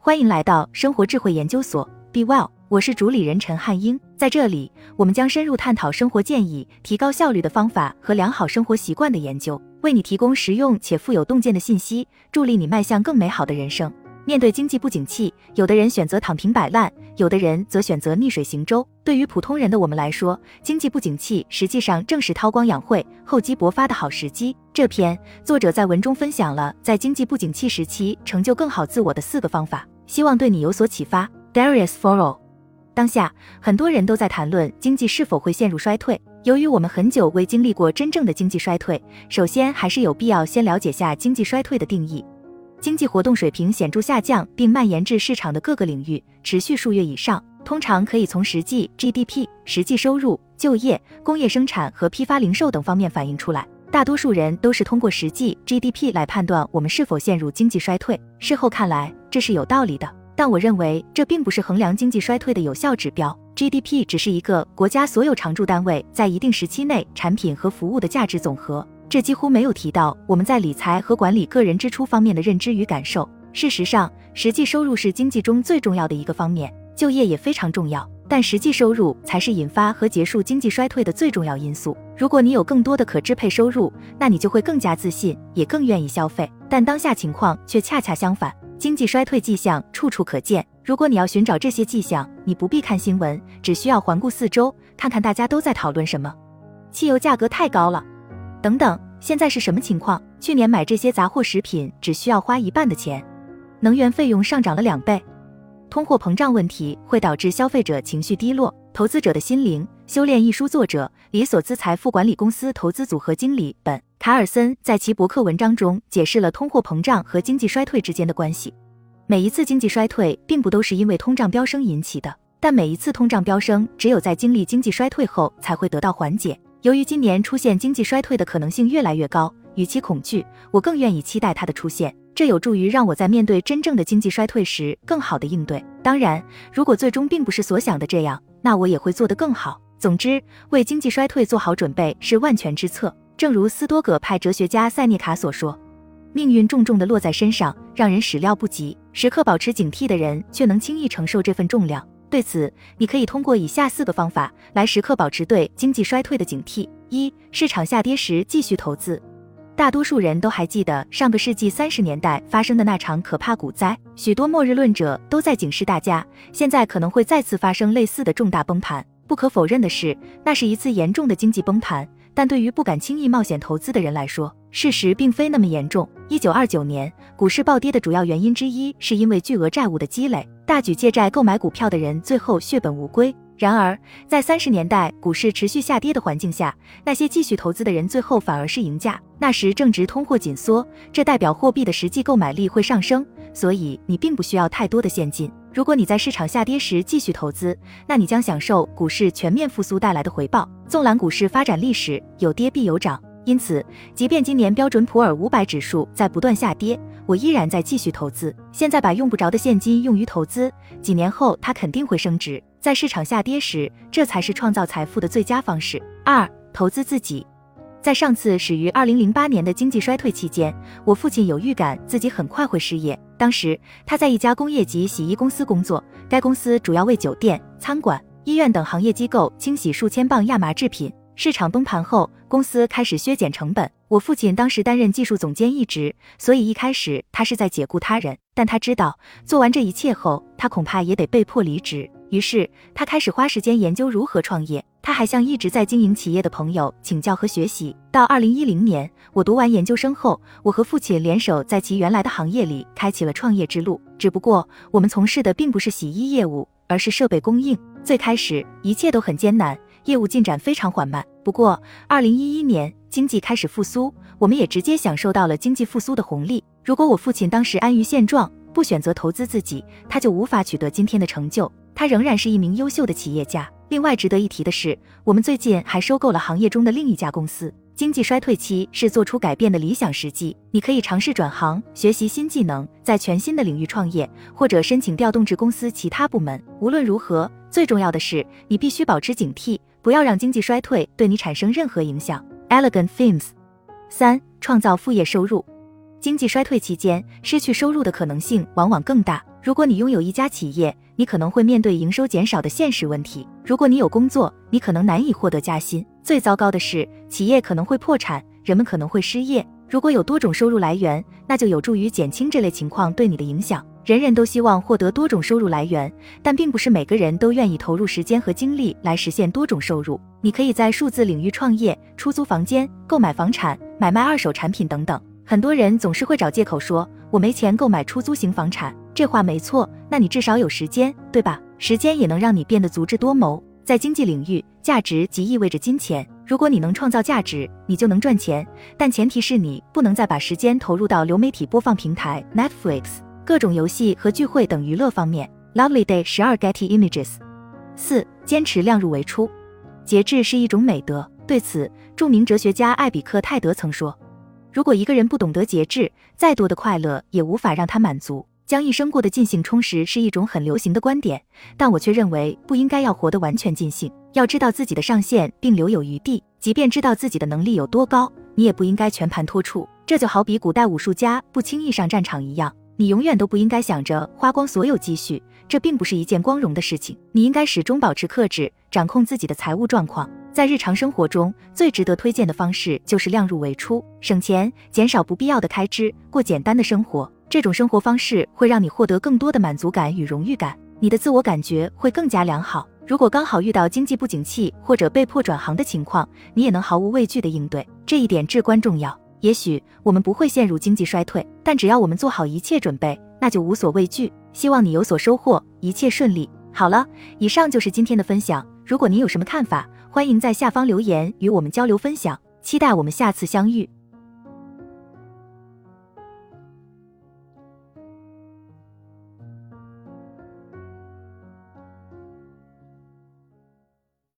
欢迎来到生活智慧研究所，Be Well，我是主理人陈汉英。在这里，我们将深入探讨生活建议、提高效率的方法和良好生活习惯的研究，为你提供实用且富有洞见的信息，助力你迈向更美好的人生。面对经济不景气，有的人选择躺平摆烂，有的人则选择逆水行舟。对于普通人的我们来说，经济不景气实际上正是韬光养晦、厚积薄发的好时机。这篇作者在文中分享了在经济不景气时期成就更好自我的四个方法，希望对你有所启发。Darius f o r o 当下很多人都在谈论经济是否会陷入衰退。由于我们很久未经历过真正的经济衰退，首先还是有必要先了解下经济衰退的定义。经济活动水平显著下降，并蔓延至市场的各个领域，持续数月以上，通常可以从实际 GDP、实际收入、就业、工业生产和批发零售等方面反映出来。大多数人都是通过实际 GDP 来判断我们是否陷入经济衰退。事后看来，这是有道理的，但我认为这并不是衡量经济衰退的有效指标。GDP 只是一个国家所有常住单位在一定时期内产品和服务的价值总和。这几乎没有提到我们在理财和管理个人支出方面的认知与感受。事实上，实际收入是经济中最重要的一个方面，就业也非常重要，但实际收入才是引发和结束经济衰退的最重要因素。如果你有更多的可支配收入，那你就会更加自信，也更愿意消费。但当下情况却恰恰相反，经济衰退迹象处处可见。如果你要寻找这些迹象，你不必看新闻，只需要环顾四周，看看大家都在讨论什么。汽油价格太高了。等等，现在是什么情况？去年买这些杂货食品只需要花一半的钱，能源费用上涨了两倍。通货膨胀问题会导致消费者情绪低落，投资者的心灵。修炼一书作者李索兹财富管理公司投资组合经理本卡尔森在其博客文章中解释了通货膨胀和经济衰退之间的关系。每一次经济衰退并不都是因为通胀飙升引起的，但每一次通胀飙升只有在经历经济衰退后才会得到缓解。由于今年出现经济衰退的可能性越来越高，与其恐惧，我更愿意期待它的出现。这有助于让我在面对真正的经济衰退时更好的应对。当然，如果最终并不是所想的这样，那我也会做得更好。总之，为经济衰退做好准备是万全之策。正如斯多葛派哲学家塞涅卡所说：“命运重重地落在身上，让人始料不及。时刻保持警惕的人，却能轻易承受这份重量。”对此，你可以通过以下四个方法来时刻保持对经济衰退的警惕：一、市场下跌时继续投资。大多数人都还记得上个世纪三十年代发生的那场可怕股灾，许多末日论者都在警示大家，现在可能会再次发生类似的重大崩盘。不可否认的是，那是一次严重的经济崩盘。但对于不敢轻易冒险投资的人来说，事实并非那么严重。一九二九年股市暴跌的主要原因之一，是因为巨额债务的积累。大举借债购买股票的人最后血本无归。然而，在三十年代股市持续下跌的环境下，那些继续投资的人最后反而是赢家。那时正值通货紧缩，这代表货币的实际购买力会上升，所以你并不需要太多的现金。如果你在市场下跌时继续投资，那你将享受股市全面复苏带来的回报。纵览股市发展历史，有跌必有涨。因此，即便今年标准普尔五百指数在不断下跌，我依然在继续投资。现在把用不着的现金用于投资，几年后它肯定会升值。在市场下跌时，这才是创造财富的最佳方式。二、投资自己。在上次始于二零零八年的经济衰退期间，我父亲有预感自己很快会失业。当时他在一家工业级洗衣公司工作，该公司主要为酒店、餐馆、医院等行业机构清洗数千磅亚麻制品。市场崩盘后，公司开始削减成本。我父亲当时担任技术总监一职，所以一开始他是在解雇他人。但他知道做完这一切后，他恐怕也得被迫离职。于是他开始花时间研究如何创业。他还向一直在经营企业的朋友请教和学习。到二零一零年，我读完研究生后，我和父亲联手在其原来的行业里开启了创业之路。只不过我们从事的并不是洗衣业务，而是设备供应。最开始一切都很艰难。业务进展非常缓慢。不过，二零一一年经济开始复苏，我们也直接享受到了经济复苏的红利。如果我父亲当时安于现状，不选择投资自己，他就无法取得今天的成就。他仍然是一名优秀的企业家。另外值得一提的是，我们最近还收购了行业中的另一家公司。经济衰退期是做出改变的理想时机，你可以尝试转行，学习新技能，在全新的领域创业，或者申请调动至公司其他部门。无论如何，最重要的是你必须保持警惕，不要让经济衰退对你产生任何影响。Elegant Themes，三、创造副业收入。经济衰退期间，失去收入的可能性往往更大。如果你拥有一家企业，你可能会面对营收减少的现实问题；如果你有工作，你可能难以获得加薪。最糟糕的是，企业可能会破产，人们可能会失业。如果有多种收入来源，那就有助于减轻这类情况对你的影响。人人都希望获得多种收入来源，但并不是每个人都愿意投入时间和精力来实现多种收入。你可以在数字领域创业、出租房间、购买房产、买卖二手产品等等。很多人总是会找借口说我没钱购买出租型房产，这话没错。那你至少有时间，对吧？时间也能让你变得足智多谋。在经济领域，价值即意味着金钱。如果你能创造价值，你就能赚钱。但前提是你不能再把时间投入到流媒体播放平台 Netflix。各种游戏和聚会等娱乐方面。Lovely Day 十二 Getty Images。四、坚持量入为出。节制是一种美德。对此，著名哲学家艾比克泰德曾说：“如果一个人不懂得节制，再多的快乐也无法让他满足。将一生过得尽兴充实是一种很流行的观点，但我却认为不应该要活得完全尽兴。要知道自己的上限，并留有余地。即便知道自己的能力有多高，你也不应该全盘托出。这就好比古代武术家不轻易上战场一样。”你永远都不应该想着花光所有积蓄，这并不是一件光荣的事情。你应该始终保持克制，掌控自己的财务状况。在日常生活中，最值得推荐的方式就是量入为出，省钱，减少不必要的开支，过简单的生活。这种生活方式会让你获得更多的满足感与荣誉感，你的自我感觉会更加良好。如果刚好遇到经济不景气或者被迫转行的情况，你也能毫无畏惧地应对，这一点至关重要。也许我们不会陷入经济衰退，但只要我们做好一切准备，那就无所畏惧。希望你有所收获，一切顺利。好了，以上就是今天的分享。如果您有什么看法，欢迎在下方留言与我们交流分享。期待我们下次相遇。